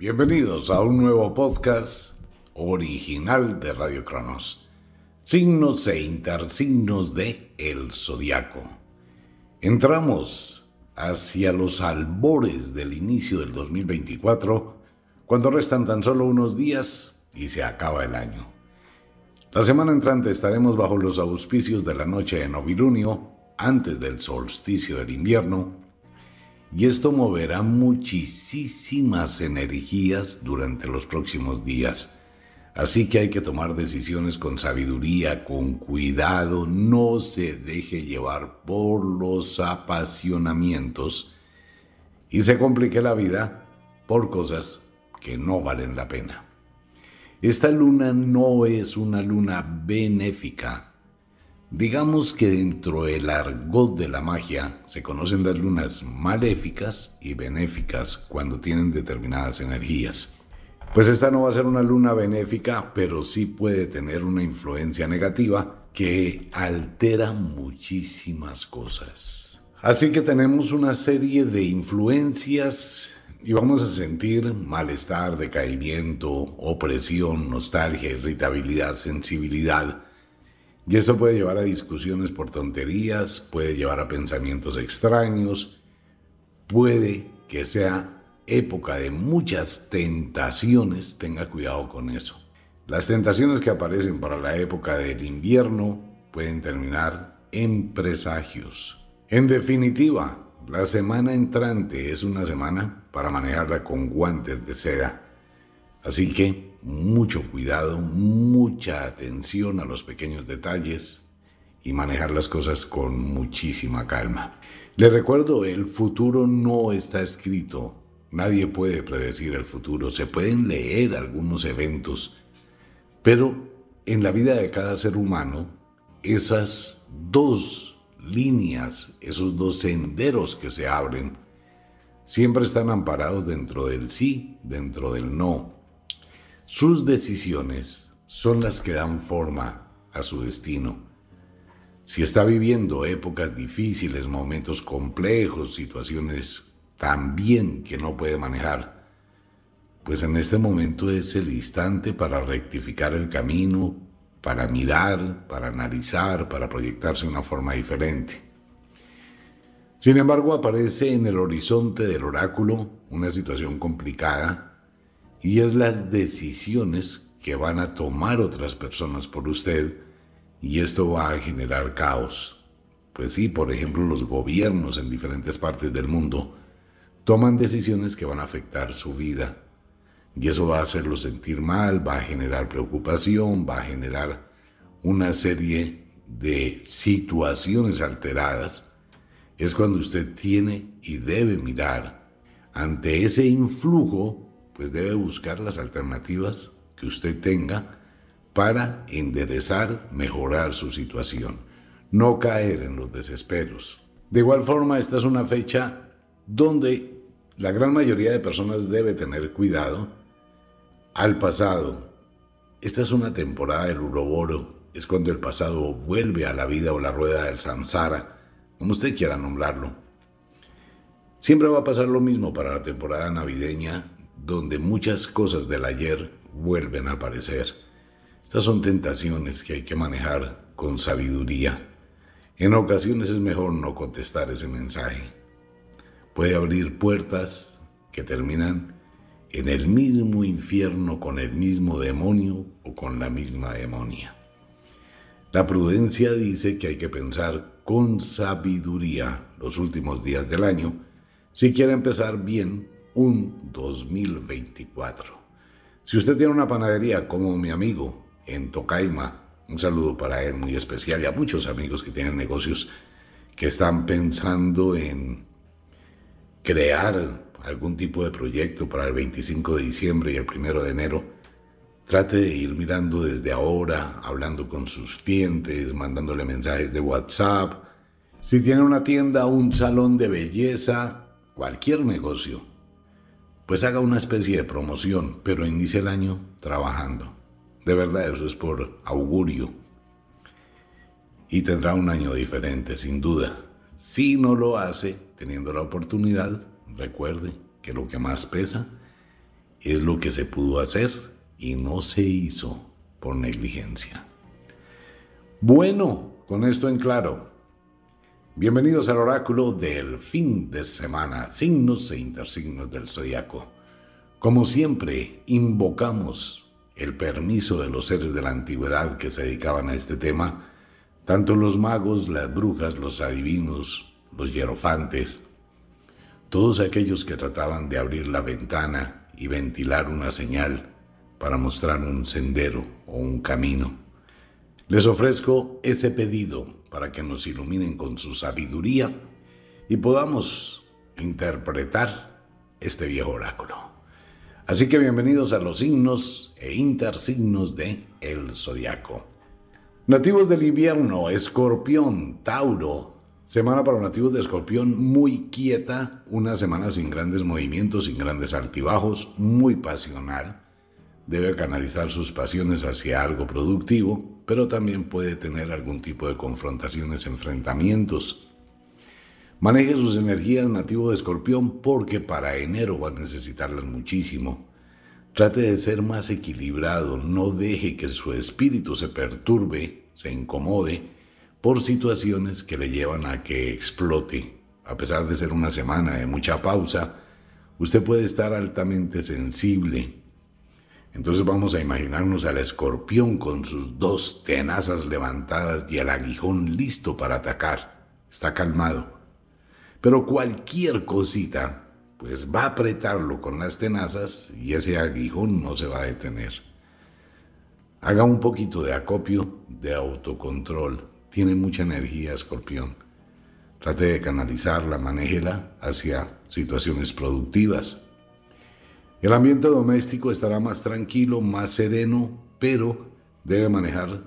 Bienvenidos a un nuevo podcast original de Radio Cronos. Signos e intersignos de El Zodiaco. Entramos hacia los albores del inicio del 2024, cuando restan tan solo unos días y se acaba el año. La semana entrante estaremos bajo los auspicios de la noche de novilunio, antes del solsticio del invierno, y esto moverá muchísimas energías durante los próximos días. Así que hay que tomar decisiones con sabiduría, con cuidado, no se deje llevar por los apasionamientos y se complique la vida por cosas que no valen la pena. Esta luna no es una luna benéfica. Digamos que dentro del argot de la magia se conocen las lunas maléficas y benéficas cuando tienen determinadas energías. Pues esta no va a ser una luna benéfica, pero sí puede tener una influencia negativa que altera muchísimas cosas. Así que tenemos una serie de influencias y vamos a sentir malestar, decaimiento, opresión, nostalgia, irritabilidad, sensibilidad. Y eso puede llevar a discusiones por tonterías, puede llevar a pensamientos extraños, puede que sea época de muchas tentaciones, tenga cuidado con eso. Las tentaciones que aparecen para la época del invierno pueden terminar en presagios. En definitiva, la semana entrante es una semana para manejarla con guantes de seda. Así que mucho cuidado, mucha atención a los pequeños detalles y manejar las cosas con muchísima calma. Les recuerdo, el futuro no está escrito Nadie puede predecir el futuro, se pueden leer algunos eventos, pero en la vida de cada ser humano, esas dos líneas, esos dos senderos que se abren, siempre están amparados dentro del sí, dentro del no. Sus decisiones son las que dan forma a su destino. Si está viviendo épocas difíciles, momentos complejos, situaciones también que no puede manejar, pues en este momento es el instante para rectificar el camino, para mirar, para analizar, para proyectarse de una forma diferente. Sin embargo, aparece en el horizonte del oráculo una situación complicada y es las decisiones que van a tomar otras personas por usted y esto va a generar caos. Pues sí, por ejemplo, los gobiernos en diferentes partes del mundo toman decisiones que van a afectar su vida. Y eso va a hacerlo sentir mal, va a generar preocupación, va a generar una serie de situaciones alteradas. Es cuando usted tiene y debe mirar ante ese influjo, pues debe buscar las alternativas que usted tenga para enderezar, mejorar su situación, no caer en los desesperos. De igual forma, esta es una fecha donde la gran mayoría de personas debe tener cuidado al pasado. Esta es una temporada del Uroboro, es cuando el pasado vuelve a la vida o la rueda del samsara, como usted quiera nombrarlo. Siempre va a pasar lo mismo para la temporada navideña, donde muchas cosas del ayer vuelven a aparecer. Estas son tentaciones que hay que manejar con sabiduría. En ocasiones es mejor no contestar ese mensaje puede abrir puertas que terminan en el mismo infierno con el mismo demonio o con la misma demonia. La prudencia dice que hay que pensar con sabiduría los últimos días del año si quiere empezar bien un 2024. Si usted tiene una panadería como mi amigo en Tocaima, un saludo para él muy especial y a muchos amigos que tienen negocios que están pensando en crear algún tipo de proyecto para el 25 de diciembre y el 1 de enero, trate de ir mirando desde ahora, hablando con sus clientes, mandándole mensajes de WhatsApp. Si tiene una tienda, un salón de belleza, cualquier negocio, pues haga una especie de promoción, pero inicie el año trabajando. De verdad, eso es por augurio. Y tendrá un año diferente, sin duda. Si no lo hace, teniendo la oportunidad, recuerde que lo que más pesa es lo que se pudo hacer y no se hizo por negligencia. Bueno, con esto en claro, bienvenidos al oráculo del fin de semana, signos e intersignos del zodiaco. Como siempre, invocamos el permiso de los seres de la antigüedad que se dedicaban a este tema, tanto los magos, las brujas, los adivinos, los hierofantes, todos aquellos que trataban de abrir la ventana y ventilar una señal para mostrar un sendero o un camino. Les ofrezco ese pedido para que nos iluminen con su sabiduría y podamos interpretar este viejo oráculo. Así que bienvenidos a los signos e intersignos de el zodiaco. Nativos del invierno, Escorpión, Tauro. Semana para nativos de Escorpión muy quieta, una semana sin grandes movimientos, sin grandes altibajos, muy pasional debe canalizar sus pasiones hacia algo productivo, pero también puede tener algún tipo de confrontaciones, enfrentamientos. Maneje sus energías nativo de escorpión porque para enero va a necesitarlas muchísimo. Trate de ser más equilibrado, no deje que su espíritu se perturbe, se incomode por situaciones que le llevan a que explote. A pesar de ser una semana de mucha pausa, usted puede estar altamente sensible, entonces vamos a imaginarnos al escorpión con sus dos tenazas levantadas y el aguijón listo para atacar. Está calmado. Pero cualquier cosita, pues va a apretarlo con las tenazas y ese aguijón no se va a detener. Haga un poquito de acopio, de autocontrol. Tiene mucha energía, escorpión. Trate de canalizarla, manéjela hacia situaciones productivas el ambiente doméstico estará más tranquilo, más sereno, pero debe manejar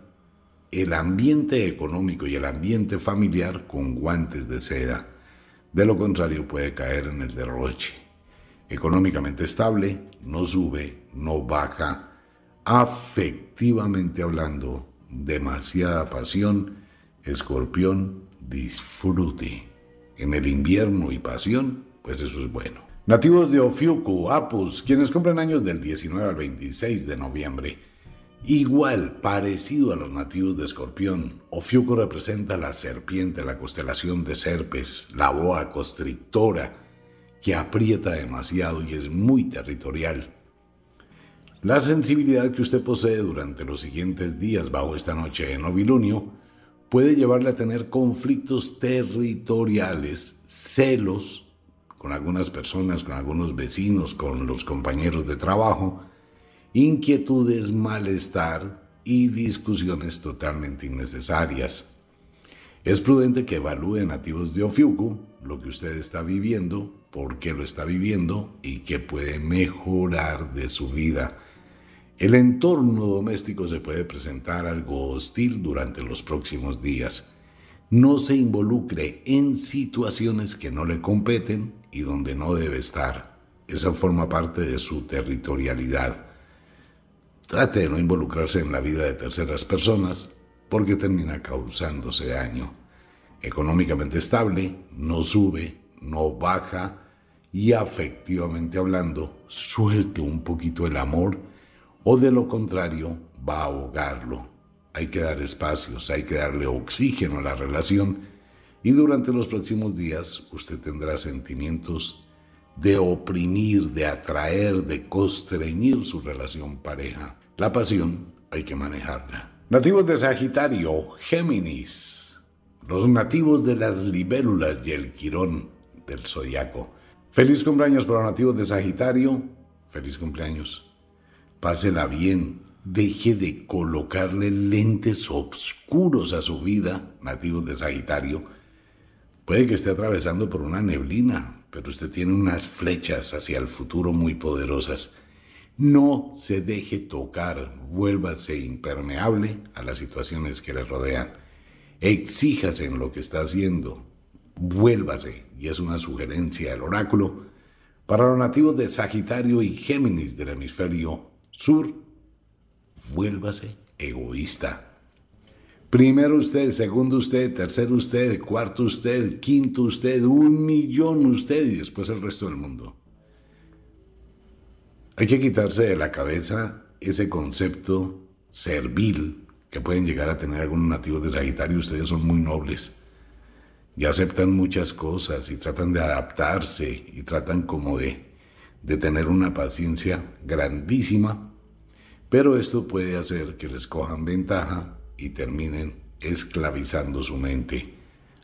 el ambiente económico y el ambiente familiar con guantes de seda. De lo contrario puede caer en el derroche. Económicamente estable, no sube, no baja. Afectivamente hablando, demasiada pasión. Escorpión, disfrute. En el invierno y pasión, pues eso es bueno. Nativos de Ofiuku, Apus, quienes cumplen años del 19 al 26 de noviembre. Igual, parecido a los nativos de Escorpión, Ofiuku representa la serpiente, la constelación de Serpes, la boa constrictora, que aprieta demasiado y es muy territorial. La sensibilidad que usted posee durante los siguientes días bajo esta noche de novilunio puede llevarle a tener conflictos territoriales, celos, con algunas personas, con algunos vecinos, con los compañeros de trabajo, inquietudes, malestar y discusiones totalmente innecesarias. Es prudente que evalúe nativos de Ofiuku lo que usted está viviendo, por qué lo está viviendo y qué puede mejorar de su vida. El entorno doméstico se puede presentar algo hostil durante los próximos días. No se involucre en situaciones que no le competen y donde no debe estar. Esa forma parte de su territorialidad. Trate de no involucrarse en la vida de terceras personas porque termina causándose daño. Económicamente estable, no sube, no baja y afectivamente hablando, suelte un poquito el amor o de lo contrario va a ahogarlo. Hay que dar espacios, hay que darle oxígeno a la relación y durante los próximos días usted tendrá sentimientos de oprimir, de atraer, de constreñir su relación pareja. La pasión hay que manejarla. Nativos de Sagitario, Géminis. Los nativos de las libélulas y el quirón del zodiaco. Feliz cumpleaños para los nativos de Sagitario. Feliz cumpleaños. Pásela bien. Deje de colocarle lentes oscuros a su vida, nativos de Sagitario Puede que esté atravesando por una neblina, pero usted tiene unas flechas hacia el futuro muy poderosas. No se deje tocar, vuélvase impermeable a las situaciones que le rodean. Exíjase en lo que está haciendo, vuélvase, y es una sugerencia del oráculo, para los nativos de Sagitario y Géminis del hemisferio sur, vuélvase egoísta. Primero usted, segundo usted, tercero usted, cuarto usted, quinto usted, un millón usted y después el resto del mundo. Hay que quitarse de la cabeza ese concepto servil que pueden llegar a tener algunos nativos de Sagitario. Ustedes son muy nobles y aceptan muchas cosas y tratan de adaptarse y tratan como de, de tener una paciencia grandísima, pero esto puede hacer que les cojan ventaja y terminen esclavizando su mente.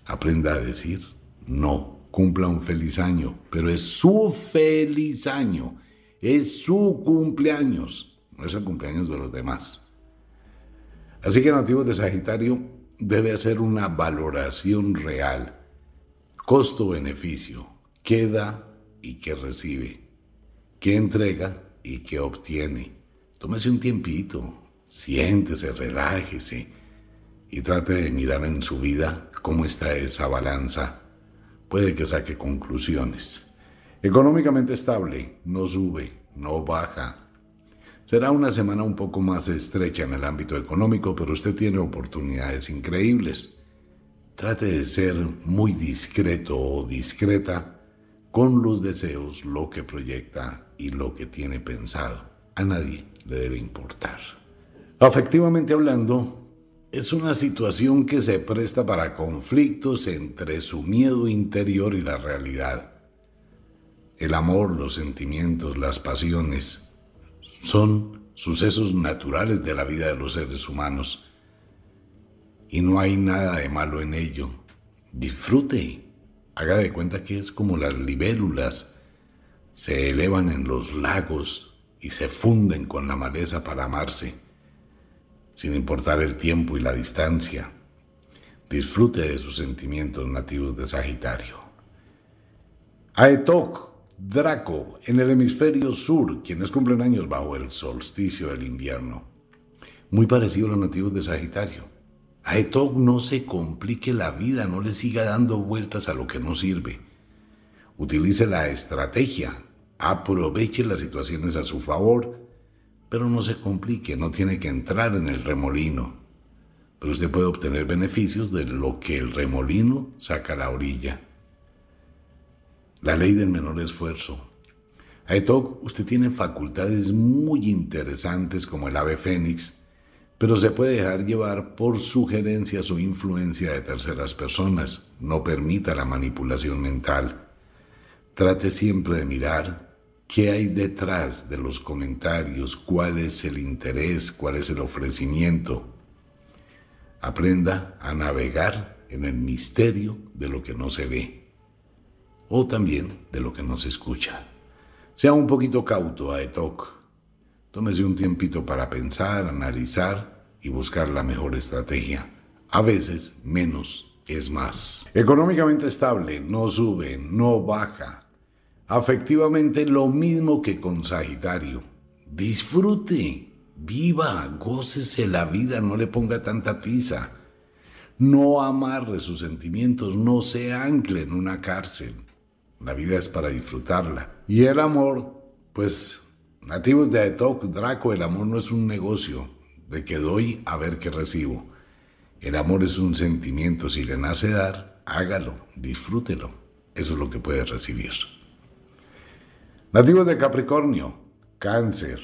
Aprenda a decir no, cumpla un feliz año, pero es su feliz año, es su cumpleaños, no es el cumpleaños de los demás. Así que nativos de Sagitario debe hacer una valoración real, costo-beneficio, qué da y qué recibe, qué entrega y qué obtiene. Tómese un tiempito, siéntese, relájese y trate de mirar en su vida cómo está esa balanza. Puede que saque conclusiones. Económicamente estable, no sube, no baja. Será una semana un poco más estrecha en el ámbito económico, pero usted tiene oportunidades increíbles. Trate de ser muy discreto o discreta con los deseos, lo que proyecta y lo que tiene pensado. A nadie le debe importar. Afectivamente hablando, es una situación que se presta para conflictos entre su miedo interior y la realidad. El amor, los sentimientos, las pasiones son sucesos naturales de la vida de los seres humanos y no hay nada de malo en ello. Disfrute, haga de cuenta que es como las libélulas se elevan en los lagos y se funden con la maleza para amarse sin importar el tiempo y la distancia. Disfrute de sus sentimientos nativos de Sagitario. Aetok, Draco, en el hemisferio sur, quienes cumplen años bajo el solsticio del invierno. Muy parecido a los nativos de Sagitario. Aetok no se complique la vida, no le siga dando vueltas a lo que no sirve. Utilice la estrategia, aproveche las situaciones a su favor pero no se complique, no tiene que entrar en el remolino. Pero usted puede obtener beneficios de lo que el remolino saca a la orilla. La ley del menor esfuerzo. Aetok, usted tiene facultades muy interesantes como el ave fénix, pero se puede dejar llevar por sugerencias o influencia de terceras personas. No permita la manipulación mental. Trate siempre de mirar qué hay detrás de los comentarios, cuál es el interés, cuál es el ofrecimiento. Aprenda a navegar en el misterio de lo que no se ve o también de lo que no se escucha. Sea un poquito cauto, Aetok. Tómese un tiempito para pensar, analizar y buscar la mejor estrategia. A veces menos es más. Económicamente estable, no sube, no baja Afectivamente lo mismo que con Sagitario. Disfrute, viva, gócese la vida, no le ponga tanta tiza. No amarre sus sentimientos, no se ancle en una cárcel. La vida es para disfrutarla. Y el amor, pues, nativos de Aetok, Draco, el amor no es un negocio de que doy a ver qué recibo. El amor es un sentimiento, si le nace dar, hágalo, disfrútelo. Eso es lo que puede recibir. Nativos de Capricornio, cáncer.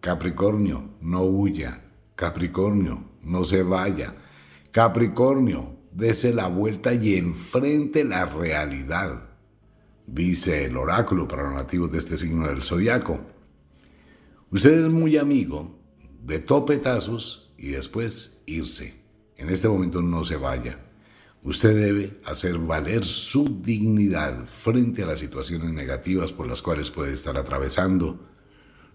Capricornio, no huya. Capricornio, no se vaya. Capricornio, dese la vuelta y enfrente la realidad, dice el oráculo para los nativos de este signo del zodiaco. Usted es muy amigo de topetazos y después irse. En este momento no se vaya. Usted debe hacer valer su dignidad frente a las situaciones negativas por las cuales puede estar atravesando.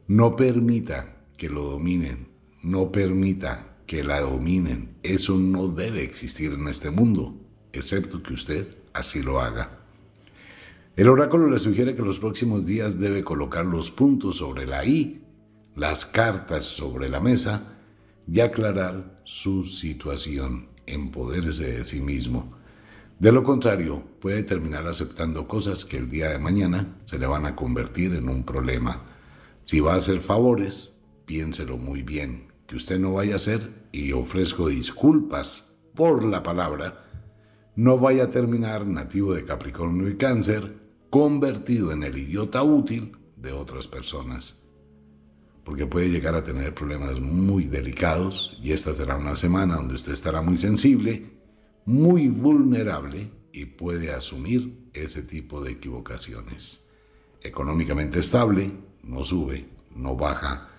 No permita que lo dominen, no permita que la dominen. Eso no debe existir en este mundo, excepto que usted así lo haga. El oráculo le sugiere que los próximos días debe colocar los puntos sobre la I, las cartas sobre la mesa y aclarar su situación empodérese de sí mismo. De lo contrario, puede terminar aceptando cosas que el día de mañana se le van a convertir en un problema. Si va a hacer favores, piénselo muy bien, que usted no vaya a hacer, y ofrezco disculpas por la palabra, no vaya a terminar nativo de Capricornio y Cáncer, convertido en el idiota útil de otras personas, porque puede llegar a tener problemas muy delicados y esta será una semana donde usted estará muy sensible, muy vulnerable y puede asumir ese tipo de equivocaciones. Económicamente estable, no sube, no baja,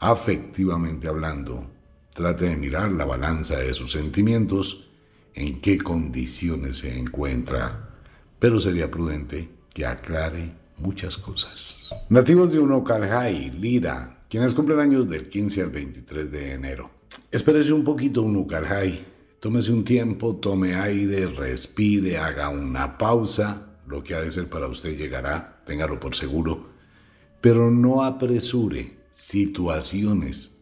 afectivamente hablando, trate de mirar la balanza de sus sentimientos, en qué condiciones se encuentra, pero sería prudente que aclare muchas cosas. Nativos de Unokalhai, Lira, quienes cumplen años del 15 al 23 de enero. Espérese un poquito Unokalhai, tómese un tiempo, tome aire, respire, haga una pausa, lo que ha de ser para usted llegará, téngalo por seguro, pero no apresure situaciones.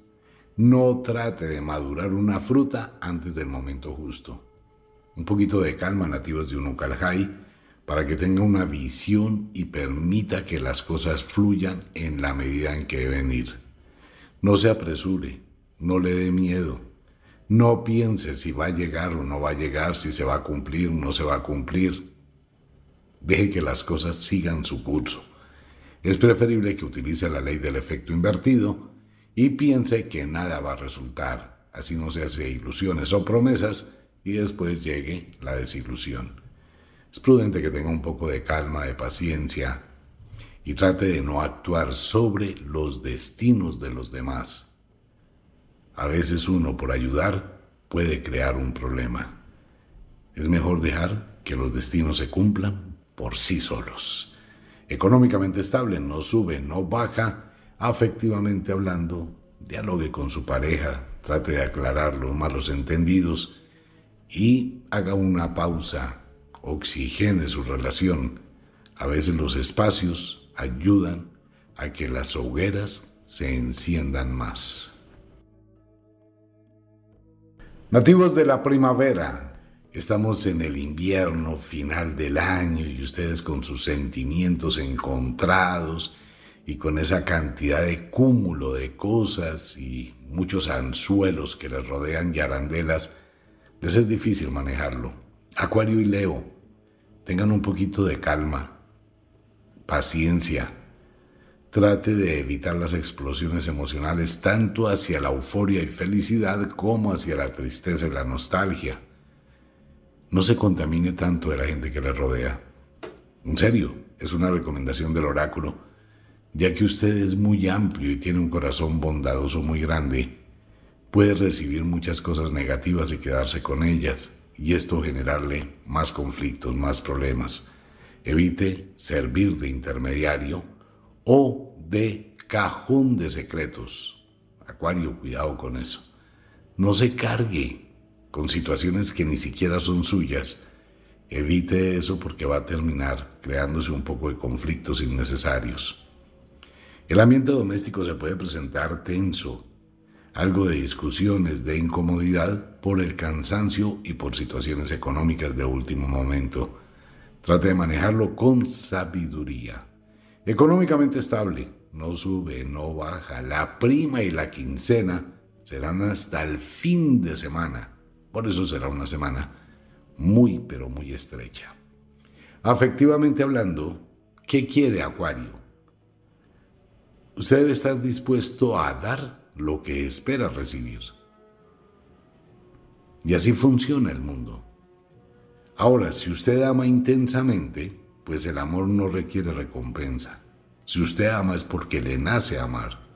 No trate de madurar una fruta antes del momento justo. Un poquito de calma, nativos de Unukalhai, para que tenga una visión y permita que las cosas fluyan en la medida en que deben ir. No se apresure, no le dé miedo, no piense si va a llegar o no va a llegar, si se va a cumplir o no se va a cumplir. Deje que las cosas sigan su curso. Es preferible que utilice la ley del efecto invertido y piense que nada va a resultar, así no se hace ilusiones o promesas y después llegue la desilusión. Es prudente que tenga un poco de calma, de paciencia y trate de no actuar sobre los destinos de los demás. A veces uno por ayudar puede crear un problema. Es mejor dejar que los destinos se cumplan por sí solos económicamente estable, no sube, no baja, afectivamente hablando, dialogue con su pareja, trate de aclarar los malos entendidos y haga una pausa, oxigene su relación. A veces los espacios ayudan a que las hogueras se enciendan más. Nativos de la primavera, Estamos en el invierno final del año y ustedes con sus sentimientos encontrados y con esa cantidad de cúmulo de cosas y muchos anzuelos que les rodean y arandelas, les es difícil manejarlo. Acuario y Leo, tengan un poquito de calma, paciencia. Trate de evitar las explosiones emocionales tanto hacia la euforia y felicidad como hacia la tristeza y la nostalgia no se contamine tanto de la gente que le rodea. En serio, es una recomendación del oráculo, ya que usted es muy amplio y tiene un corazón bondadoso muy grande, puede recibir muchas cosas negativas y quedarse con ellas, y esto generarle más conflictos, más problemas. Evite servir de intermediario o de cajón de secretos. Acuario, cuidado con eso. No se cargue con situaciones que ni siquiera son suyas, evite eso porque va a terminar creándose un poco de conflictos innecesarios. El ambiente doméstico se puede presentar tenso, algo de discusiones, de incomodidad por el cansancio y por situaciones económicas de último momento. Trate de manejarlo con sabiduría. Económicamente estable, no sube, no baja. La prima y la quincena serán hasta el fin de semana por eso será una semana muy, pero muy estrecha. Afectivamente hablando, ¿qué quiere Acuario? Usted debe estar dispuesto a dar lo que espera recibir. Y así funciona el mundo. Ahora, si usted ama intensamente, pues el amor no requiere recompensa. Si usted ama es porque le nace amar.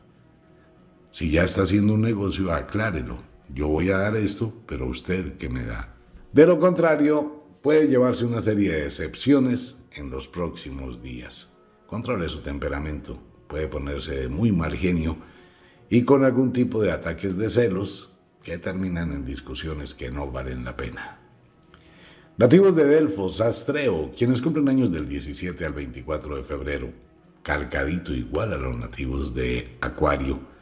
Si ya está haciendo un negocio, aclárelo yo voy a dar esto, pero usted qué me da. De lo contrario, puede llevarse una serie de excepciones en los próximos días. Controle su temperamento, puede ponerse de muy mal genio y con algún tipo de ataques de celos que terminan en discusiones que no valen la pena. Nativos de Delfos, Astreo, quienes cumplen años del 17 al 24 de febrero, calcadito igual a los nativos de Acuario,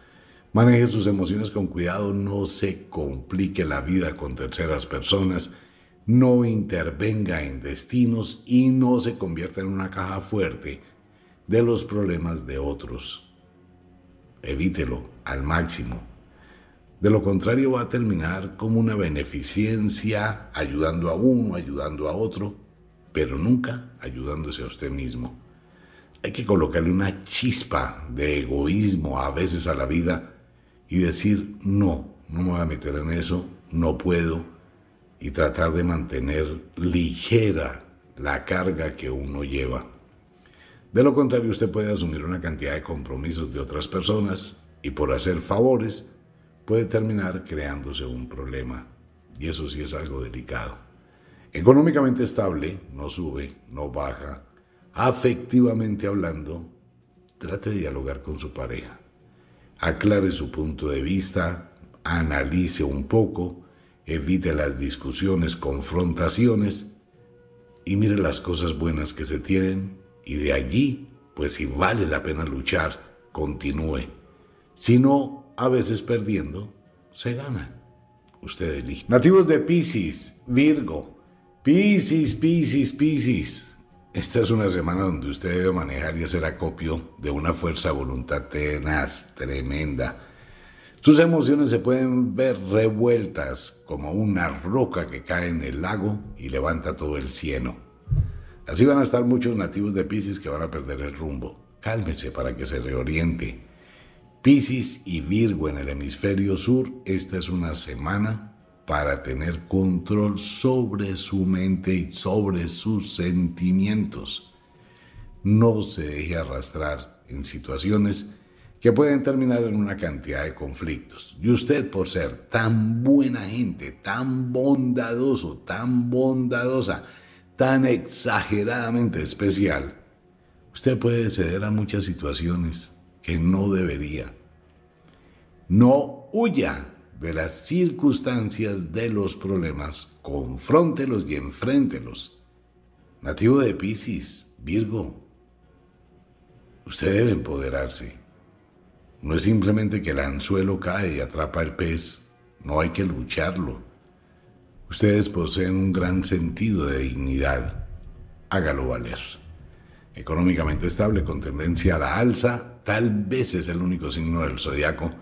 Maneje sus emociones con cuidado, no se complique la vida con terceras personas, no intervenga en destinos y no se convierta en una caja fuerte de los problemas de otros. Evítelo al máximo. De lo contrario va a terminar como una beneficencia, ayudando a uno, ayudando a otro, pero nunca ayudándose a usted mismo. hay que colocarle una chispa de egoísmo a veces a la vida y decir, no, no me voy a meter en eso, no puedo, y tratar de mantener ligera la carga que uno lleva. De lo contrario, usted puede asumir una cantidad de compromisos de otras personas y por hacer favores puede terminar creándose un problema. Y eso sí es algo delicado. Económicamente estable, no sube, no baja. Afectivamente hablando, trate de dialogar con su pareja. Aclare su punto de vista, analice un poco, evite las discusiones, confrontaciones y mire las cosas buenas que se tienen y de allí, pues si vale la pena luchar, continúe. Si no, a veces perdiendo, se gana. Usted elige. Nativos de Pisces, Virgo. Pisces, Pisces, Pisces. Esta es una semana donde usted debe manejar y hacer acopio de una fuerza voluntad tenaz, tremenda. Sus emociones se pueden ver revueltas como una roca que cae en el lago y levanta todo el cieno. Así van a estar muchos nativos de Pisces que van a perder el rumbo. Cálmese para que se reoriente. Pisces y Virgo en el hemisferio sur, esta es una semana para tener control sobre su mente y sobre sus sentimientos. No se deje arrastrar en situaciones que pueden terminar en una cantidad de conflictos. Y usted por ser tan buena gente, tan bondadoso, tan bondadosa, tan exageradamente especial, usted puede ceder a muchas situaciones que no debería. No huya de las circunstancias de los problemas, confróntelos y enfréntelos. Nativo de Pisces, Virgo, usted debe empoderarse. No es simplemente que el anzuelo cae y atrapa el pez, no hay que lucharlo. Ustedes poseen un gran sentido de dignidad. Hágalo valer. Económicamente estable con tendencia a la alza, tal vez es el único signo del zodiaco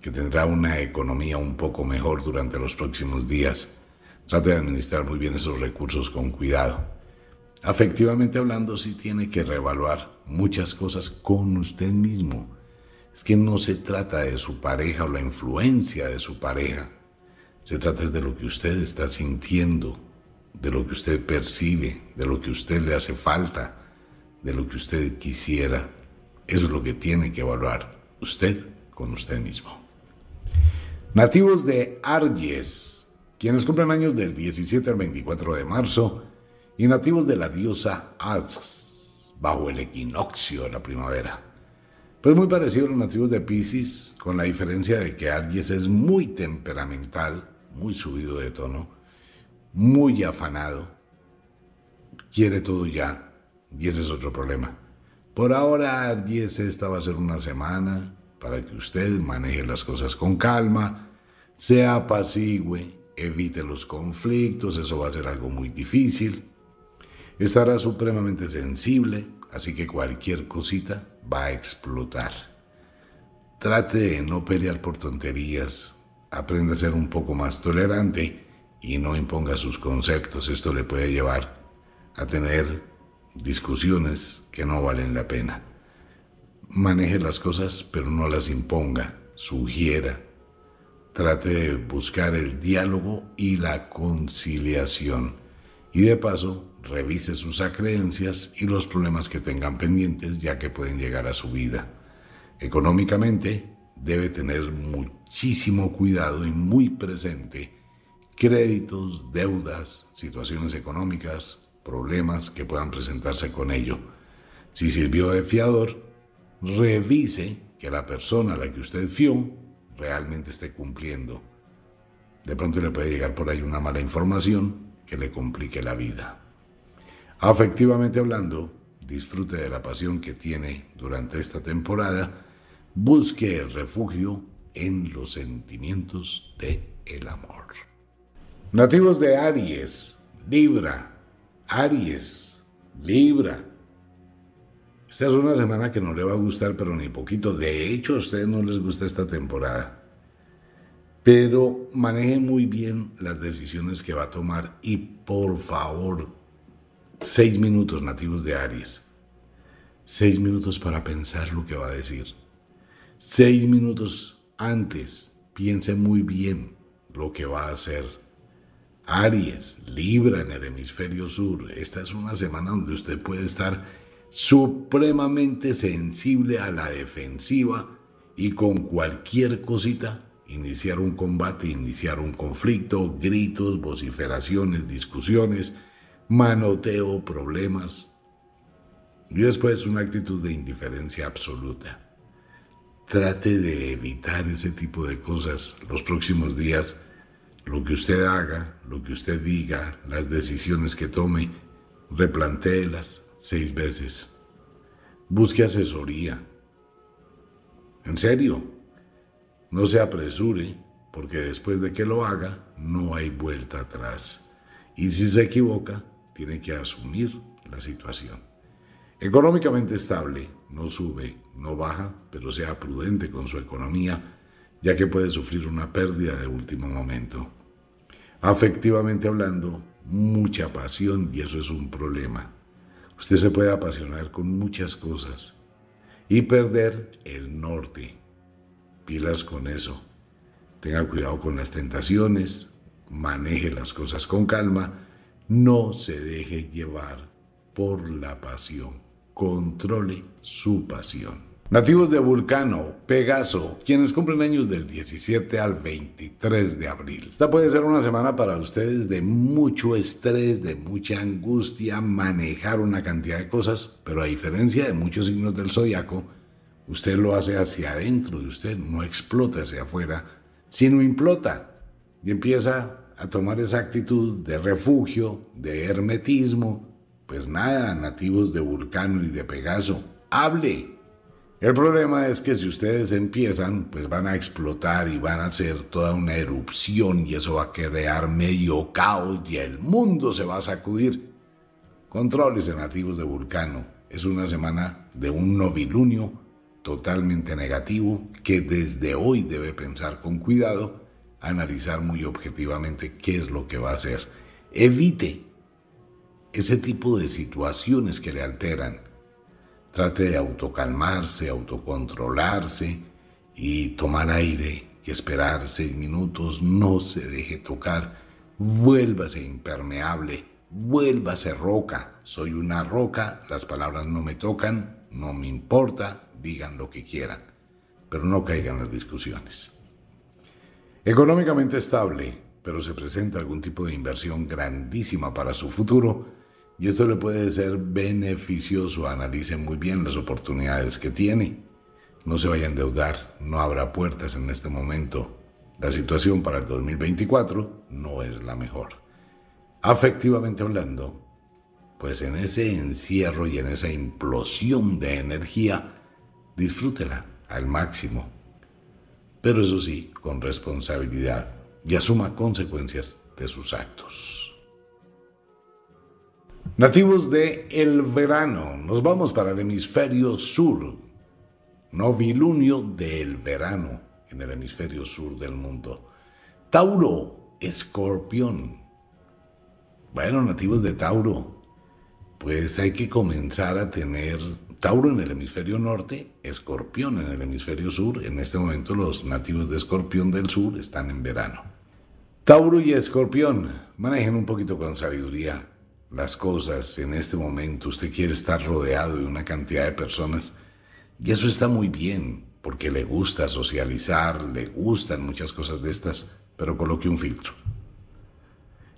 que tendrá una economía un poco mejor durante los próximos días. Trate de administrar muy bien esos recursos con cuidado. Afectivamente hablando, sí tiene que reevaluar muchas cosas con usted mismo. Es que no se trata de su pareja o la influencia de su pareja. Se trata de lo que usted está sintiendo, de lo que usted percibe, de lo que usted le hace falta, de lo que usted quisiera. Eso es lo que tiene que evaluar usted con usted mismo. Nativos de Arges, quienes cumplen años del 17 al 24 de marzo, y nativos de la diosa Az, bajo el equinoccio de la primavera. Pues muy parecido a los nativos de Pisces, con la diferencia de que Arges es muy temperamental, muy subido de tono, muy afanado, quiere todo ya, y ese es otro problema. Por ahora, Arges, esta va a ser una semana para que usted maneje las cosas con calma, sea apacigüe, evite los conflictos, eso va a ser algo muy difícil. Estará supremamente sensible, así que cualquier cosita va a explotar. Trate de no pelear por tonterías, aprenda a ser un poco más tolerante y no imponga sus conceptos. Esto le puede llevar a tener discusiones que no valen la pena maneje las cosas, pero no las imponga, sugiera. Trate de buscar el diálogo y la conciliación. Y de paso, revise sus acreencias y los problemas que tengan pendientes, ya que pueden llegar a su vida. Económicamente, debe tener muchísimo cuidado y muy presente créditos, deudas, situaciones económicas, problemas que puedan presentarse con ello. Si sirvió de fiador, revise que la persona a la que usted fió realmente esté cumpliendo. De pronto le puede llegar por ahí una mala información que le complique la vida. Afectivamente hablando, disfrute de la pasión que tiene durante esta temporada, busque el refugio en los sentimientos de el amor. Nativos de Aries, Libra, Aries, Libra. Esta es una semana que no le va a gustar, pero ni poquito. De hecho, a ustedes no les gusta esta temporada. Pero maneje muy bien las decisiones que va a tomar y por favor, seis minutos nativos de Aries. seis minutos para pensar lo que va a decir. Seis minutos antes, piense muy bien lo que va a hacer. Aries, Libra en el hemisferio sur. Esta es una semana donde usted puede estar supremamente sensible a la defensiva y con cualquier cosita iniciar un combate, iniciar un conflicto, gritos, vociferaciones, discusiones, manoteo, problemas. Y después una actitud de indiferencia absoluta. Trate de evitar ese tipo de cosas los próximos días. Lo que usted haga, lo que usted diga, las decisiones que tome, replantéelas seis veces. Busque asesoría. En serio, no se apresure, porque después de que lo haga, no hay vuelta atrás. Y si se equivoca, tiene que asumir la situación. Económicamente estable, no sube, no baja, pero sea prudente con su economía, ya que puede sufrir una pérdida de último momento. Afectivamente hablando, mucha pasión y eso es un problema. Usted se puede apasionar con muchas cosas y perder el norte. Pilas con eso. Tenga cuidado con las tentaciones, maneje las cosas con calma, no se deje llevar por la pasión, controle su pasión. Nativos de Vulcano, Pegaso, quienes cumplen años del 17 al 23 de abril. Esta puede ser una semana para ustedes de mucho estrés, de mucha angustia, manejar una cantidad de cosas, pero a diferencia de muchos signos del zodiaco, usted lo hace hacia adentro de usted, no explota hacia afuera, sino implota y empieza a tomar esa actitud de refugio, de hermetismo. Pues nada, nativos de Vulcano y de Pegaso, hable el problema es que si ustedes empiezan, pues van a explotar y van a hacer toda una erupción y eso va a crear medio caos y el mundo se va a sacudir. Controles nativos de Vulcano. Es una semana de un novilunio totalmente negativo que desde hoy debe pensar con cuidado, analizar muy objetivamente qué es lo que va a hacer. Evite ese tipo de situaciones que le alteran Trate de autocalmarse, autocontrolarse y tomar aire y esperar seis minutos. No se deje tocar. Vuélvase impermeable. Vuélvase roca. Soy una roca. Las palabras no me tocan. No me importa. Digan lo que quieran. Pero no caigan las discusiones. Económicamente estable, pero se presenta algún tipo de inversión grandísima para su futuro y esto le puede ser beneficioso. Analice muy bien las oportunidades que tiene. No se vaya a endeudar, no habrá puertas en este momento. La situación para el 2024 no es la mejor. Afectivamente hablando, pues en ese encierro y en esa implosión de energía, disfrútela al máximo. Pero eso sí, con responsabilidad y asuma consecuencias de sus actos. Nativos de el verano, nos vamos para el hemisferio sur. Novilunio del verano en el hemisferio sur del mundo. Tauro, escorpión. Bueno, nativos de Tauro, pues hay que comenzar a tener Tauro en el hemisferio norte, escorpión en el hemisferio sur. En este momento los nativos de escorpión del sur están en verano. Tauro y escorpión, manejen un poquito con sabiduría las cosas en este momento, usted quiere estar rodeado de una cantidad de personas y eso está muy bien porque le gusta socializar, le gustan muchas cosas de estas, pero coloque un filtro.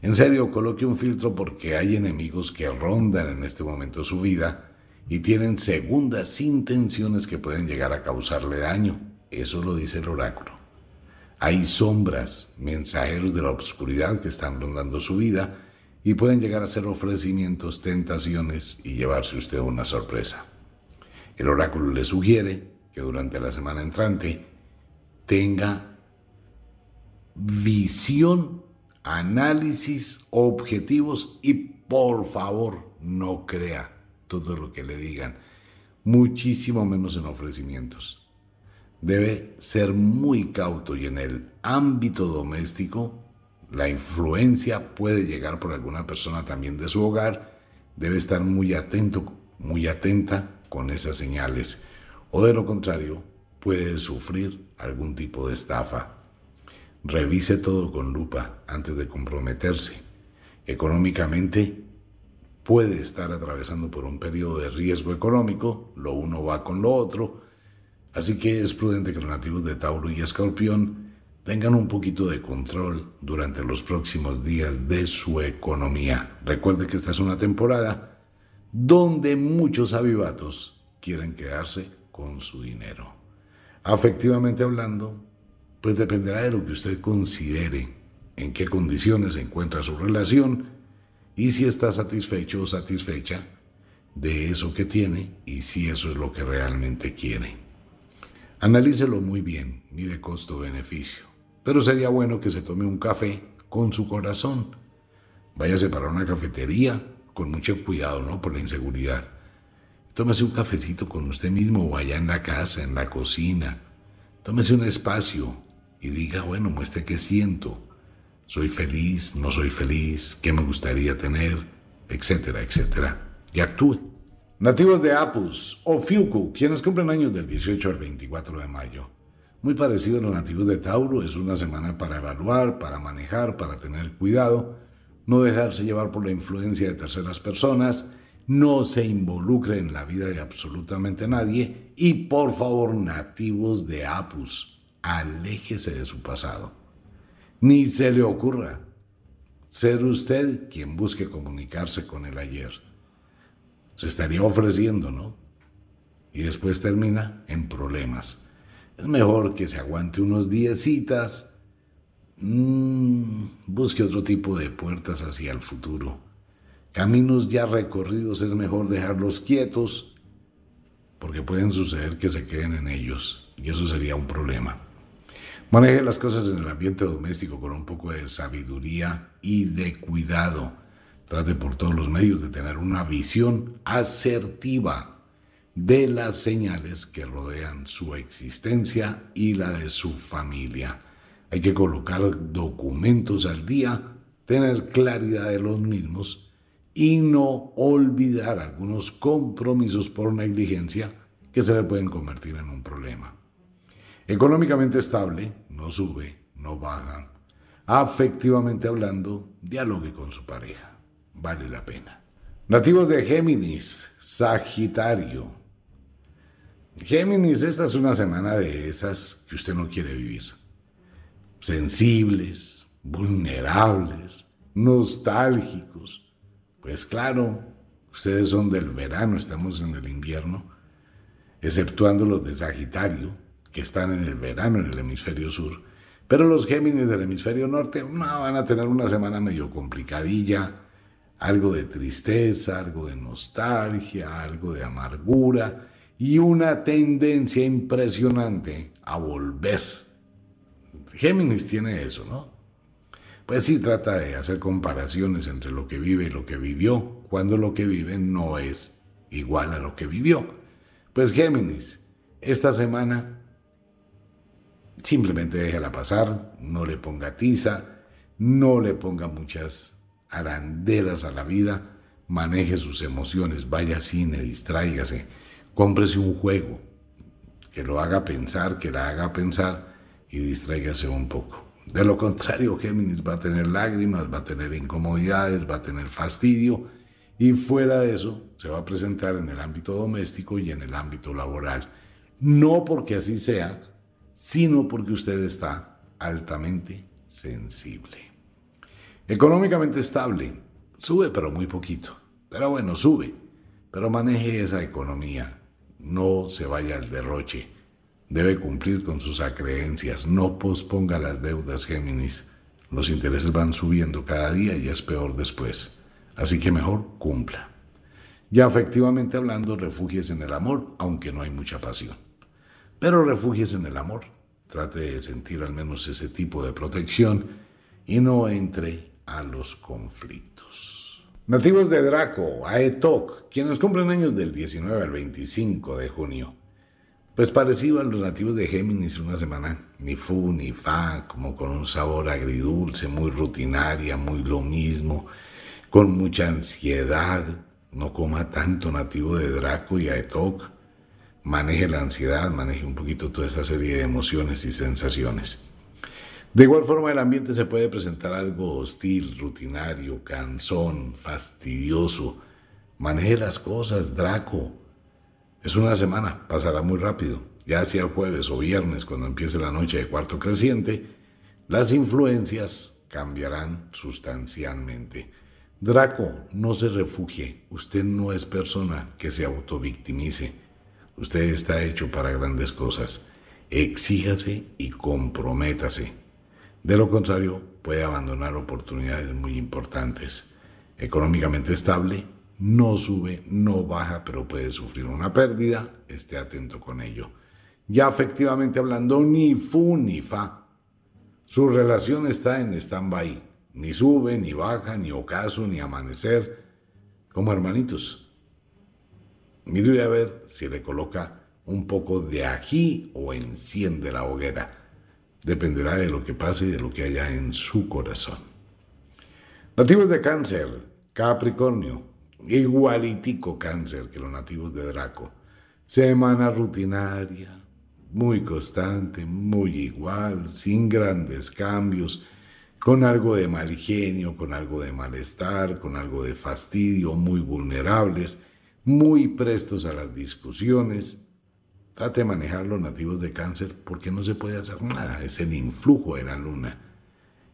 En serio, coloque un filtro porque hay enemigos que rondan en este momento su vida y tienen segundas intenciones que pueden llegar a causarle daño. Eso lo dice el oráculo. Hay sombras, mensajeros de la oscuridad que están rondando su vida y pueden llegar a ser ofrecimientos, tentaciones y llevarse usted una sorpresa. El oráculo le sugiere que durante la semana entrante tenga visión, análisis, objetivos y por favor no crea todo lo que le digan, muchísimo menos en ofrecimientos. Debe ser muy cauto y en el ámbito doméstico la influencia puede llegar por alguna persona también de su hogar. Debe estar muy atento, muy atenta con esas señales o de lo contrario puede sufrir algún tipo de estafa. Revise todo con lupa antes de comprometerse. Económicamente puede estar atravesando por un periodo de riesgo económico, lo uno va con lo otro, así que es prudente que los nativos de Tauro y Escorpión tengan un poquito de control durante los próximos días de su economía. Recuerde que esta es una temporada donde muchos avivatos quieren quedarse con su dinero. Afectivamente hablando, pues dependerá de lo que usted considere, en qué condiciones se encuentra su relación y si está satisfecho o satisfecha de eso que tiene y si eso es lo que realmente quiere. Analícelo muy bien, mire costo-beneficio. Pero sería bueno que se tome un café con su corazón. Váyase para una cafetería con mucho cuidado, ¿no? Por la inseguridad. Tómese un cafecito con usted mismo o allá en la casa, en la cocina. Tómese un espacio y diga, bueno, muestre qué siento. ¿Soy feliz? ¿No soy feliz? ¿Qué me gustaría tener? Etcétera, etcétera. Y actúe. Nativos de Apus o Fiuku, quienes cumplen años del 18 al 24 de mayo. Muy parecido a los nativos de Tauro, es una semana para evaluar, para manejar, para tener cuidado, no dejarse llevar por la influencia de terceras personas, no se involucre en la vida de absolutamente nadie y por favor nativos de Apus, aléjese de su pasado. Ni se le ocurra ser usted quien busque comunicarse con el ayer. Se estaría ofreciendo, ¿no? Y después termina en problemas. Es mejor que se aguante unos días, mm, busque otro tipo de puertas hacia el futuro. Caminos ya recorridos es mejor dejarlos quietos porque pueden suceder que se queden en ellos y eso sería un problema. Maneje las cosas en el ambiente doméstico con un poco de sabiduría y de cuidado. Trate por todos los medios de tener una visión asertiva de las señales que rodean su existencia y la de su familia. Hay que colocar documentos al día, tener claridad de los mismos y no olvidar algunos compromisos por negligencia que se le pueden convertir en un problema. Económicamente estable, no sube, no baja. Afectivamente hablando, dialogue con su pareja. Vale la pena. Nativos de Géminis, Sagitario, Géminis, esta es una semana de esas que usted no quiere vivir. Sensibles, vulnerables, nostálgicos. Pues claro, ustedes son del verano, estamos en el invierno, exceptuando los de Sagitario, que están en el verano en el hemisferio sur. Pero los Géminis del hemisferio norte no, van a tener una semana medio complicadilla, algo de tristeza, algo de nostalgia, algo de amargura y una tendencia impresionante a volver. Géminis tiene eso, ¿no? Pues sí trata de hacer comparaciones entre lo que vive y lo que vivió, cuando lo que vive no es igual a lo que vivió. Pues Géminis, esta semana simplemente déjala pasar, no le ponga tiza, no le ponga muchas arandelas a la vida, maneje sus emociones, vaya cine, distráigase Cómprese un juego que lo haga pensar, que la haga pensar y distráigase un poco. De lo contrario, Géminis va a tener lágrimas, va a tener incomodidades, va a tener fastidio y fuera de eso se va a presentar en el ámbito doméstico y en el ámbito laboral. No porque así sea, sino porque usted está altamente sensible. Económicamente estable, sube pero muy poquito. Pero bueno, sube, pero maneje esa economía no se vaya al derroche. Debe cumplir con sus acreencias. No posponga las deudas, Géminis. Los intereses van subiendo cada día y es peor después. Así que mejor cumpla. Ya efectivamente hablando, refugies en el amor, aunque no hay mucha pasión. Pero refugies en el amor. Trate de sentir al menos ese tipo de protección y no entre a los conflictos. Nativos de Draco, Aetok, quienes cumplen años del 19 al 25 de junio. Pues parecido a los nativos de Géminis, una semana ni fu ni fa, como con un sabor agridulce, muy rutinaria, muy lo mismo, con mucha ansiedad, No coma tanto nativo de Draco y Aetok. Maneje la ansiedad, maneje un poquito toda esa serie de emociones y sensaciones. De igual forma, el ambiente se puede presentar algo hostil, rutinario, cansón, fastidioso. Maneje las cosas, Draco. Es una semana, pasará muy rápido. Ya hacia el jueves o viernes, cuando empiece la noche de cuarto creciente, las influencias cambiarán sustancialmente. Draco, no se refugie. Usted no es persona que se autovictimice. Usted está hecho para grandes cosas. Exíjase y comprométase. De lo contrario, puede abandonar oportunidades muy importantes. Económicamente estable, no sube, no baja, pero puede sufrir una pérdida. Esté atento con ello. Ya efectivamente hablando, ni fu ni fa. Su relación está en stand-by ni sube, ni baja, ni ocaso, ni amanecer, como hermanitos. Mire a ver si le coloca un poco de ají o enciende la hoguera. Dependerá de lo que pase y de lo que haya en su corazón. Nativos de cáncer, Capricornio, igualitico cáncer que los nativos de Draco. Semana rutinaria, muy constante, muy igual, sin grandes cambios con algo de mal genio, con algo de malestar, con algo de fastidio, muy vulnerables, muy prestos a las discusiones. Trate de manejar los nativos de cáncer porque no se puede hacer nada, es el influjo de la luna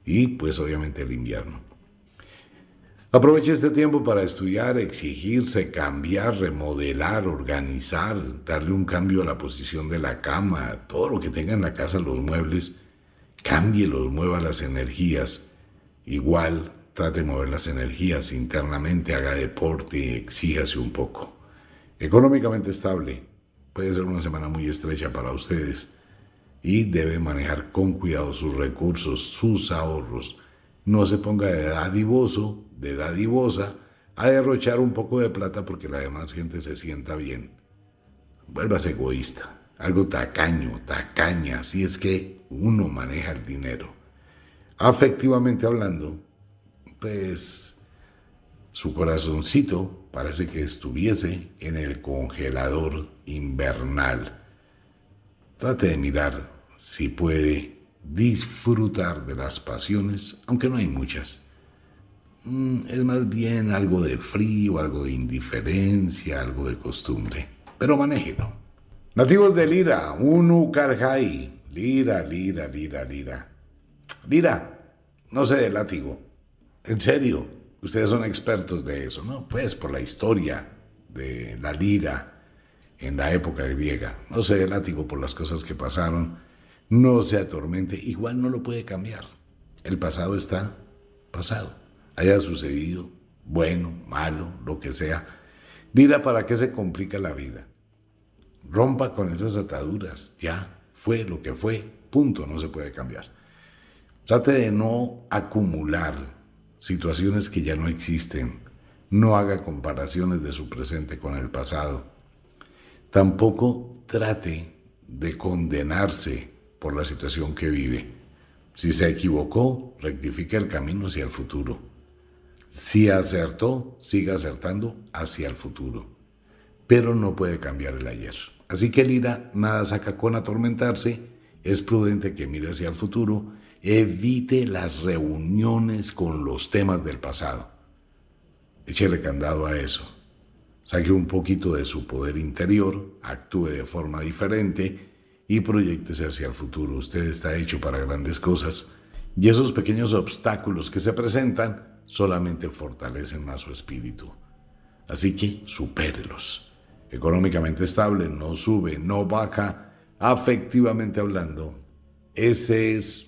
y pues obviamente el invierno. Aproveche este tiempo para estudiar, exigirse, cambiar, remodelar, organizar, darle un cambio a la posición de la cama, todo lo que tenga en la casa, los muebles cámbielos, mueva las energías. Igual trate de mover las energías internamente, haga deporte, exíjase un poco. Económicamente estable, puede ser una semana muy estrecha para ustedes y debe manejar con cuidado sus recursos, sus ahorros. No se ponga de dadivoso, de dadivosa, a derrochar un poco de plata porque la demás gente se sienta bien. Vuelvas egoísta, algo tacaño, tacaña, si es que uno maneja el dinero. Afectivamente hablando, pues su corazoncito parece que estuviese en el congelador invernal. Trate de mirar si puede disfrutar de las pasiones, aunque no hay muchas. Mm, es más bien algo de frío, algo de indiferencia, algo de costumbre. Pero manéjelo. Nativos de Lira, Unu Karjai, Lira, lira, lira, lira. Lira, no sé de látigo. En serio, ustedes son expertos de eso, ¿no? Pues por la historia de la lira en la época griega. No sé de látigo por las cosas que pasaron. No se atormente. Igual no lo puede cambiar. El pasado está pasado. Haya sucedido, bueno, malo, lo que sea. Lira, ¿para qué se complica la vida? Rompa con esas ataduras, ya fue lo que fue, punto, no se puede cambiar. Trate de no acumular situaciones que ya no existen. No haga comparaciones de su presente con el pasado. Tampoco trate de condenarse por la situación que vive. Si se equivocó, rectifique el camino hacia el futuro. Si acertó, siga acertando hacia el futuro. Pero no puede cambiar el ayer. Así que Lira nada saca con atormentarse, es prudente que mire hacia el futuro, evite las reuniones con los temas del pasado. Échele candado a eso. Saque un poquito de su poder interior, actúe de forma diferente y proyectese hacia el futuro. Usted está hecho para grandes cosas y esos pequeños obstáculos que se presentan solamente fortalecen más su espíritu. Así que supérelos económicamente estable, no sube, no baja, afectivamente hablando, ese es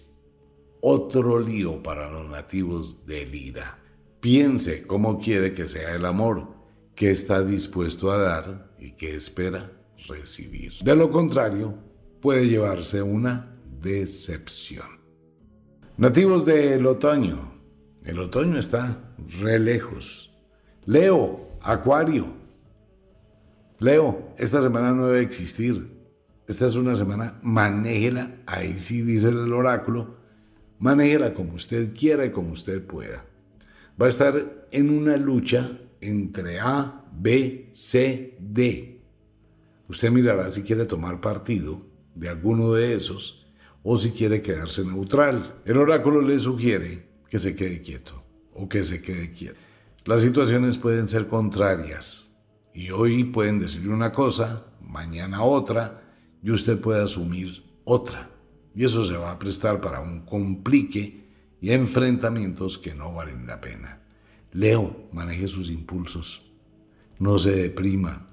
otro lío para los nativos de Lira. Piense cómo quiere que sea el amor, qué está dispuesto a dar y qué espera recibir. De lo contrario, puede llevarse una decepción. Nativos del otoño. El otoño está re lejos. Leo, Acuario, Leo, esta semana no debe existir. Esta es una semana, manéjela, ahí sí dice el oráculo, manéjela como usted quiera y como usted pueda. Va a estar en una lucha entre A, B, C, D. Usted mirará si quiere tomar partido de alguno de esos o si quiere quedarse neutral. El oráculo le sugiere que se quede quieto o que se quede quieto. Las situaciones pueden ser contrarias y hoy pueden decir una cosa, mañana otra y usted puede asumir otra. Y eso se va a prestar para un complique y enfrentamientos que no valen la pena. Leo, maneje sus impulsos. No se deprima.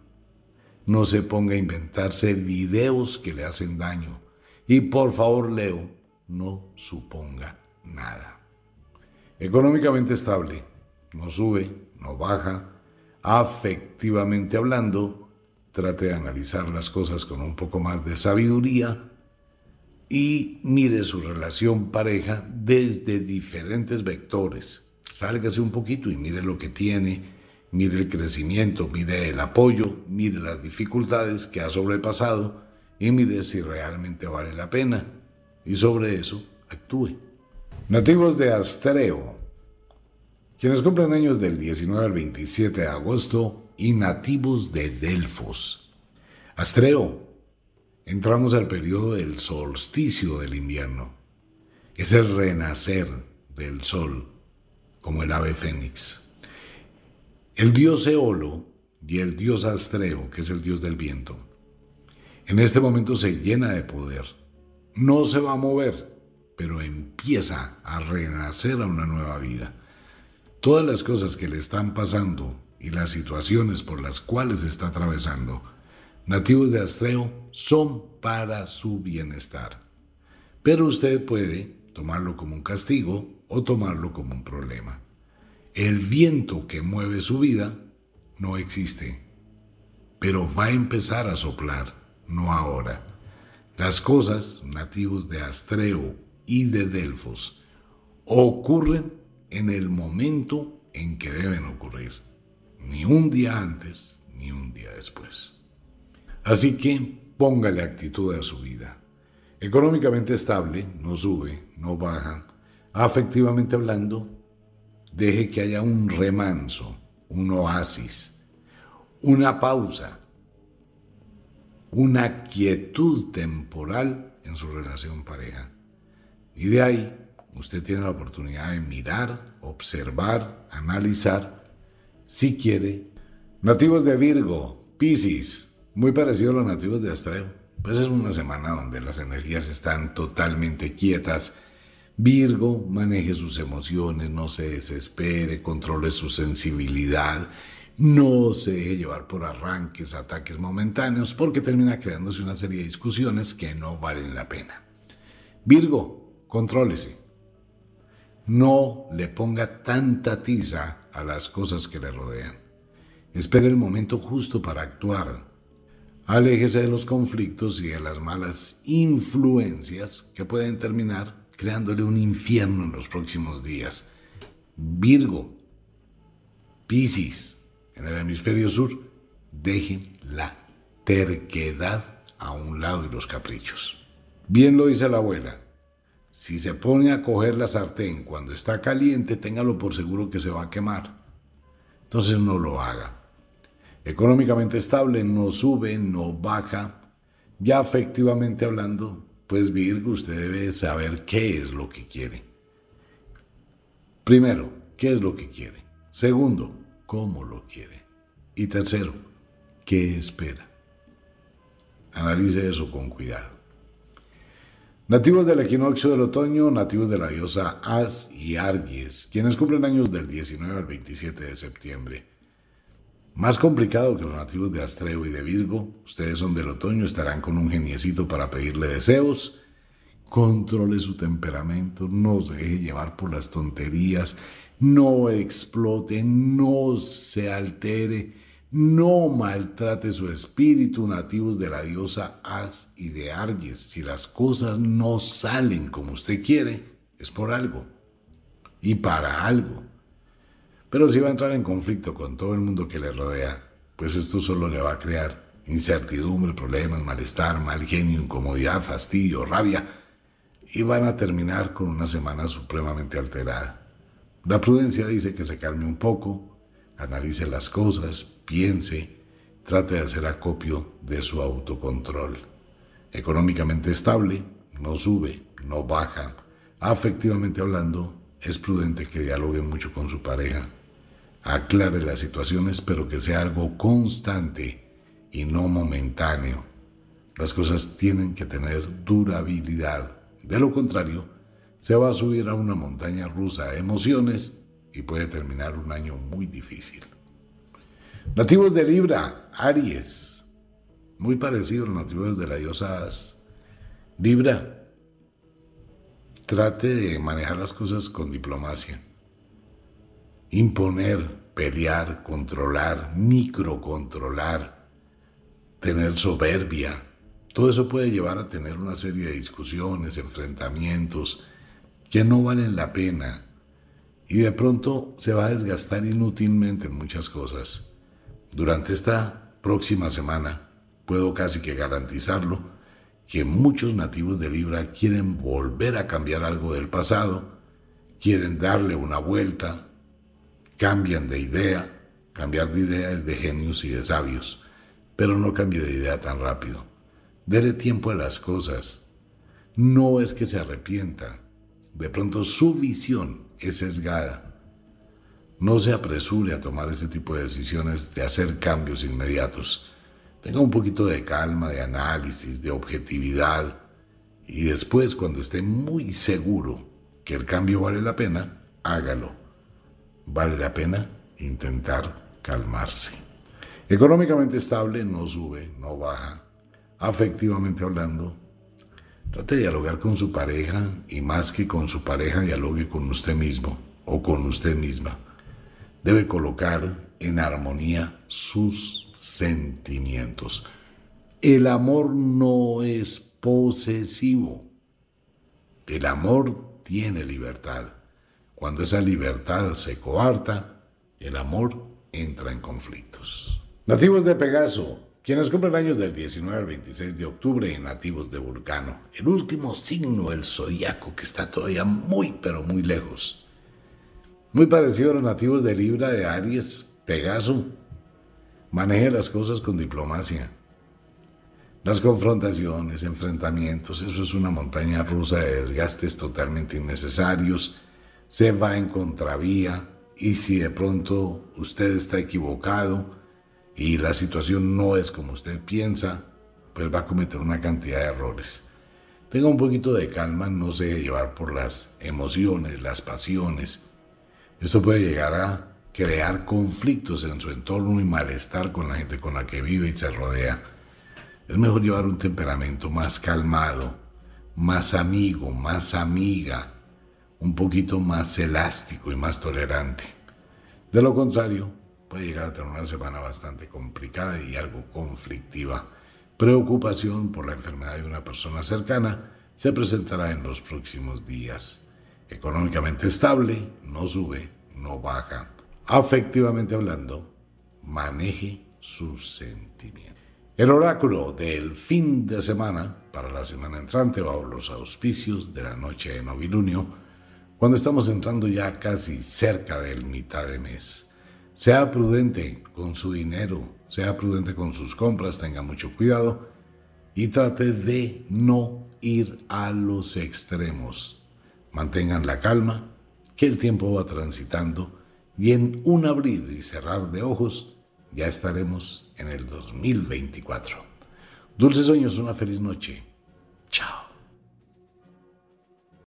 No se ponga a inventarse videos que le hacen daño. Y por favor, Leo, no suponga nada. Económicamente estable. No sube, no baja. Afectivamente hablando, trate de analizar las cosas con un poco más de sabiduría y mire su relación pareja desde diferentes vectores. Sálgase un poquito y mire lo que tiene, mire el crecimiento, mire el apoyo, mire las dificultades que ha sobrepasado y mire si realmente vale la pena. Y sobre eso actúe. Nativos de Astreo, quienes cumplen años del 19 al 27 de agosto y nativos de Delfos. Astreo, entramos al periodo del solsticio del invierno. Es el renacer del sol, como el ave fénix. El dios Eolo y el dios Astreo, que es el dios del viento, en este momento se llena de poder. No se va a mover, pero empieza a renacer a una nueva vida. Todas las cosas que le están pasando y las situaciones por las cuales está atravesando nativos de Astreo son para su bienestar. Pero usted puede tomarlo como un castigo o tomarlo como un problema. El viento que mueve su vida no existe, pero va a empezar a soplar, no ahora. Las cosas, nativos de Astreo y de Delfos, ocurren en el momento en que deben ocurrir, ni un día antes ni un día después. Así que póngale actitud a su vida. Económicamente estable, no sube, no baja. Afectivamente hablando, deje que haya un remanso, un oasis, una pausa, una quietud temporal en su relación pareja. Y de ahí usted tiene la oportunidad de mirar, observar, analizar, si quiere. Nativos de Virgo, Piscis, muy parecido a los nativos de Astreo. Pues es una semana donde las energías están totalmente quietas. Virgo maneje sus emociones, no se desespere, controle su sensibilidad, no se deje llevar por arranques, ataques momentáneos, porque termina creándose una serie de discusiones que no valen la pena. Virgo, contrólese. No le ponga tanta tiza a las cosas que le rodean. Espere el momento justo para actuar Aléjese de los conflictos y de las malas influencias que pueden terminar creándole un infierno en los próximos días. Virgo, Piscis, en el hemisferio sur, dejen la terquedad a un lado y los caprichos. Bien lo dice la abuela, si se pone a coger la sartén cuando está caliente, téngalo por seguro que se va a quemar. Entonces no lo haga económicamente estable, no sube, no baja. Ya efectivamente hablando, pues Virgo, usted debe saber qué es lo que quiere. Primero, ¿qué es lo que quiere? Segundo, ¿cómo lo quiere? Y tercero, ¿qué espera? Analice eso con cuidado. Nativos del equinoccio del otoño, nativos de la diosa As y Argies, quienes cumplen años del 19 al 27 de septiembre. Más complicado que los nativos de Astreo y de Virgo, ustedes son del otoño, estarán con un geniecito para pedirle deseos. Controle su temperamento, no se deje llevar por las tonterías, no explote, no se altere, no maltrate su espíritu, nativos de la diosa As y de Arges. Si las cosas no salen como usted quiere, es por algo y para algo. Pero si va a entrar en conflicto con todo el mundo que le rodea, pues esto solo le va a crear incertidumbre, problemas, malestar, mal genio, incomodidad, fastidio, rabia, y van a terminar con una semana supremamente alterada. La prudencia dice que se calme un poco, Analice las cosas, piense, trate de hacer acopio de su autocontrol. Económicamente estable, no sube, no baja. Afectivamente hablando, es prudente que dialogue mucho con su pareja. Aclare las situaciones, pero que sea algo constante y no momentáneo. Las cosas tienen que tener durabilidad. De lo contrario, se va a subir a una montaña rusa de emociones y puede terminar un año muy difícil. Nativos de Libra, Aries, muy parecidos a los nativos de la diosa Libra, trate de manejar las cosas con diplomacia. Imponer, pelear, controlar, microcontrolar, tener soberbia, todo eso puede llevar a tener una serie de discusiones, enfrentamientos que no valen la pena y de pronto se va a desgastar inútilmente en muchas cosas. Durante esta próxima semana, puedo casi que garantizarlo, que muchos nativos de Libra quieren volver a cambiar algo del pasado, quieren darle una vuelta, cambian de idea, cambiar de idea es de genios y de sabios, pero no cambie de idea tan rápido. Dele tiempo a las cosas. No es que se arrepienta, de pronto su visión es sesgada. No se apresure a tomar este tipo de decisiones de hacer cambios inmediatos. Tenga un poquito de calma, de análisis, de objetividad y después cuando esté muy seguro que el cambio vale la pena, hágalo. Vale la pena intentar calmarse. Económicamente estable, no sube, no baja. Afectivamente hablando, Trate de dialogar con su pareja y más que con su pareja, dialogue con usted mismo o con usted misma. Debe colocar en armonía sus sentimientos. El amor no es posesivo. El amor tiene libertad. Cuando esa libertad se coarta, el amor entra en conflictos. Nativos de Pegaso, quienes cumplen años del 19 al 26 de octubre, nativos de Vulcano, el último signo del zodiaco que está todavía muy pero muy lejos. Muy parecido a los nativos de Libra, de Aries, Pegaso. Maneje las cosas con diplomacia. Las confrontaciones, enfrentamientos, eso es una montaña rusa de desgastes totalmente innecesarios. Se va en contravía y si de pronto usted está equivocado, y la situación no es como usted piensa, pues va a cometer una cantidad de errores. Tenga un poquito de calma, no se deje llevar por las emociones, las pasiones. Esto puede llegar a crear conflictos en su entorno y malestar con la gente con la que vive y se rodea. Es mejor llevar un temperamento más calmado, más amigo, más amiga, un poquito más elástico y más tolerante. De lo contrario, puede llegar a tener una semana bastante complicada y algo conflictiva. Preocupación por la enfermedad de una persona cercana se presentará en los próximos días. Económicamente estable, no sube, no baja. Afectivamente hablando, maneje sus sentimientos. El oráculo del fin de semana para la semana entrante bajo los auspicios de la noche de novilunio, cuando estamos entrando ya casi cerca del mitad de mes. Sea prudente con su dinero, sea prudente con sus compras, tenga mucho cuidado y trate de no ir a los extremos. Mantengan la calma, que el tiempo va transitando y en un abrir y cerrar de ojos ya estaremos en el 2024. Dulces sueños, una feliz noche. Chao.